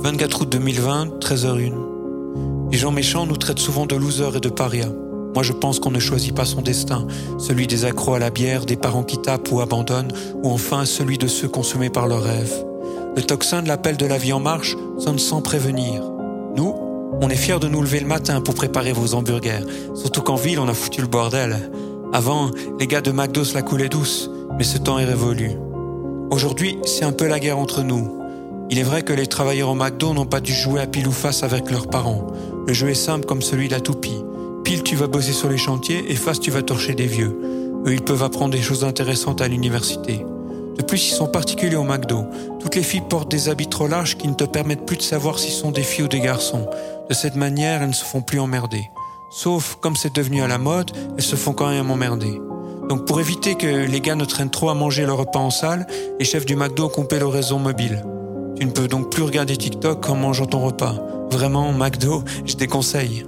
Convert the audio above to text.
24 août 2020, 13h01. Les gens méchants nous traitent souvent de losers et de parias. Moi, je pense qu'on ne choisit pas son destin, celui des accros à la bière, des parents qui tapent ou abandonnent, ou enfin celui de ceux consumés par leurs rêves. Le tocsin de l'appel de la vie en marche sonne sans prévenir. Nous, on est fiers de nous lever le matin pour préparer vos hamburgers, surtout qu'en ville, on a foutu le bordel. Avant, les gars de McDo se la coulaient douce, mais ce temps est révolu. Aujourd'hui, c'est un peu la guerre entre nous. Il est vrai que les travailleurs au McDo n'ont pas dû jouer à pile ou face avec leurs parents. Le jeu est simple comme celui de la toupie. Pile, tu vas bosser sur les chantiers et face, tu vas torcher des vieux. Eux, ils peuvent apprendre des choses intéressantes à l'université. De plus, ils sont particuliers au McDo. Toutes les filles portent des habits trop larges qui ne te permettent plus de savoir s'ils sont des filles ou des garçons. De cette manière, elles ne se font plus emmerder. Sauf, comme c'est devenu à la mode, elles se font quand même emmerder. Donc pour éviter que les gars ne traînent trop à manger leur repas en salle, les chefs du McDo ont coupé le réseau mobile. Tu ne peux donc plus regarder TikTok en mangeant ton repas. Vraiment, McDo, je déconseille.